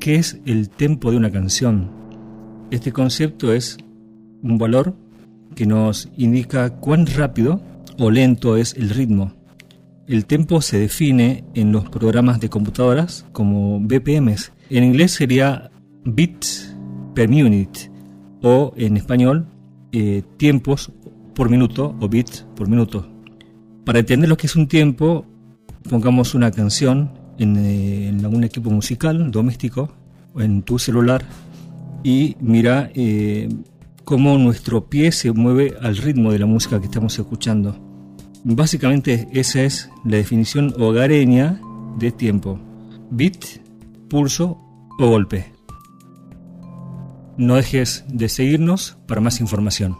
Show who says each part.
Speaker 1: ¿qué es el tempo de una canción? Este concepto es un valor que nos indica cuán rápido o lento es el ritmo. El tempo se define en los programas de computadoras como BPMs. En inglés sería bits per minute o en español eh, tiempos por minuto o bits por minuto. Para entender lo que es un tiempo, pongamos una canción en, eh, un equipo musical doméstico o en tu celular y mira eh, cómo nuestro pie se mueve al ritmo de la música que estamos escuchando. Básicamente esa es la definición hogareña de tiempo. Beat, pulso o golpe. No dejes de seguirnos para más información.